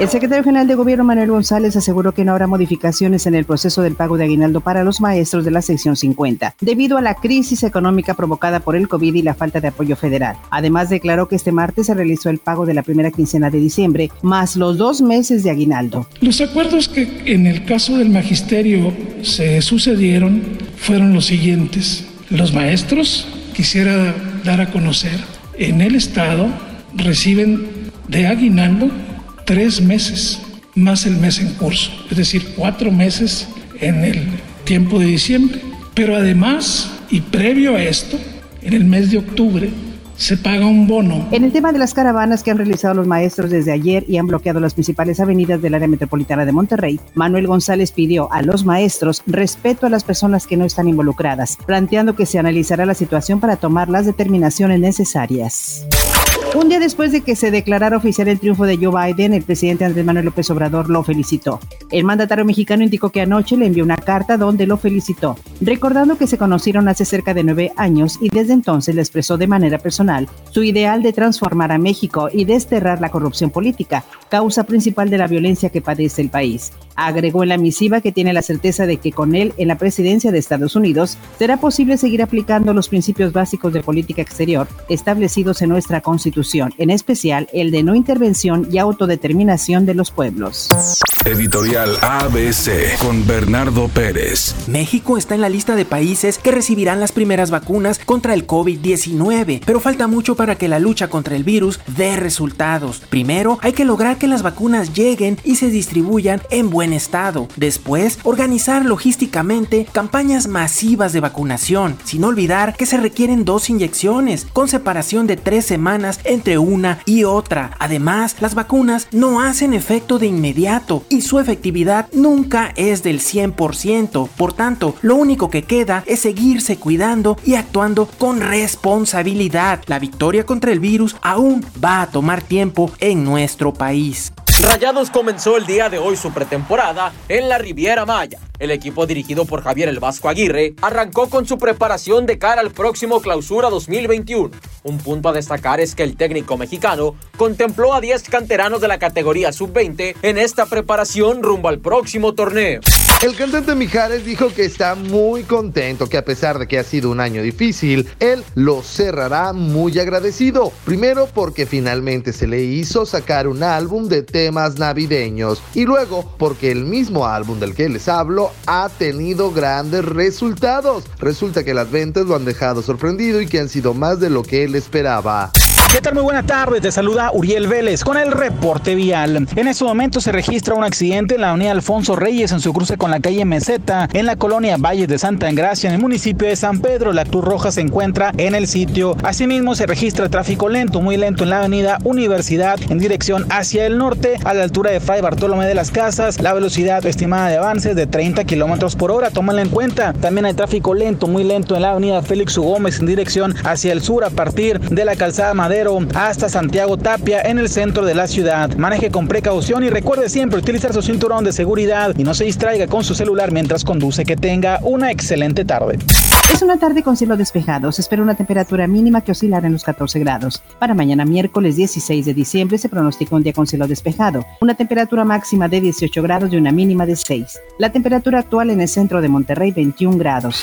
El secretario general de Gobierno Manuel González aseguró que no habrá modificaciones en el proceso del pago de aguinaldo para los maestros de la sección 50, debido a la crisis económica provocada por el COVID y la falta de apoyo federal. Además, declaró que este martes se realizó el pago de la primera quincena de diciembre, más los dos meses de aguinaldo. Los acuerdos que en el caso del magisterio se sucedieron fueron los siguientes. Los maestros, quisiera dar a conocer, en el Estado reciben de aguinaldo tres meses más el mes en curso, es decir, cuatro meses en el tiempo de diciembre. Pero además, y previo a esto, en el mes de octubre, se paga un bono. En el tema de las caravanas que han realizado los maestros desde ayer y han bloqueado las principales avenidas del área metropolitana de Monterrey, Manuel González pidió a los maestros respeto a las personas que no están involucradas, planteando que se analizará la situación para tomar las determinaciones necesarias. Un día después de que se declarara oficial el triunfo de Joe Biden, el presidente Andrés Manuel López Obrador lo felicitó. El mandatario mexicano indicó que anoche le envió una carta donde lo felicitó, recordando que se conocieron hace cerca de nueve años y desde entonces le expresó de manera personal su ideal de transformar a México y desterrar la corrupción política, causa principal de la violencia que padece el país. Agregó en la misiva que tiene la certeza de que con él en la presidencia de Estados Unidos será posible seguir aplicando los principios básicos de política exterior establecidos en nuestra Constitución, en especial el de no intervención y autodeterminación de los pueblos. Editorial ABC con Bernardo Pérez. México está en la lista de países que recibirán las primeras vacunas contra el COVID-19, pero falta mucho para que la lucha contra el virus dé resultados. Primero, hay que lograr que las vacunas lleguen y se distribuyan en buen estado. Después, organizar logísticamente campañas masivas de vacunación, sin olvidar que se requieren dos inyecciones, con separación de tres semanas entre una y otra. Además, las vacunas no hacen efecto de inmediato y su efectividad nunca es del 100%. Por tanto, lo único que queda es seguirse cuidando y actuando con responsabilidad. La victoria contra el virus aún va a tomar tiempo en nuestro país. Rayados comenzó el día de hoy su pretemporada en la Riviera Maya. El equipo dirigido por Javier El Vasco Aguirre arrancó con su preparación de cara al próximo Clausura 2021. Un punto a destacar es que el técnico mexicano contempló a 10 canteranos de la categoría sub-20 en esta preparación rumbo al próximo torneo. El cantante Mijares dijo que está muy contento, que a pesar de que ha sido un año difícil, él lo cerrará muy agradecido. Primero porque finalmente se le hizo sacar un álbum de temas navideños y luego porque el mismo álbum del que les hablo ha tenido grandes resultados. Resulta que las ventas lo han dejado sorprendido y que han sido más de lo que él esperaba. ¿Qué tal? Muy buena tarde. Te saluda Uriel Vélez con el reporte vial. En este momento se registra un accidente en la avenida Alfonso Reyes en su cruce con la calle Meseta en la colonia Valles de Santa Engracia en el municipio de San Pedro. La Cruz Roja se encuentra en el sitio. Asimismo se registra tráfico lento, muy lento en la avenida Universidad en dirección hacia el norte a la altura de Fray Bartolomé de las Casas. La velocidad estimada de avance es de 30 kilómetros por hora. Tómala en cuenta. También hay tráfico lento, muy lento en la avenida Félix U. Gómez en dirección hacia el sur a partir de la calzada Madera hasta Santiago Tapia en el centro de la ciudad. Maneje con precaución y recuerde siempre utilizar su cinturón de seguridad y no se distraiga con su celular mientras conduce. Que tenga una excelente tarde. Es una tarde con cielo despejado. Se espera una temperatura mínima que oscilará en los 14 grados. Para mañana miércoles 16 de diciembre se pronostica un día con cielo despejado. Una temperatura máxima de 18 grados y una mínima de 6. La temperatura actual en el centro de Monterrey 21 grados.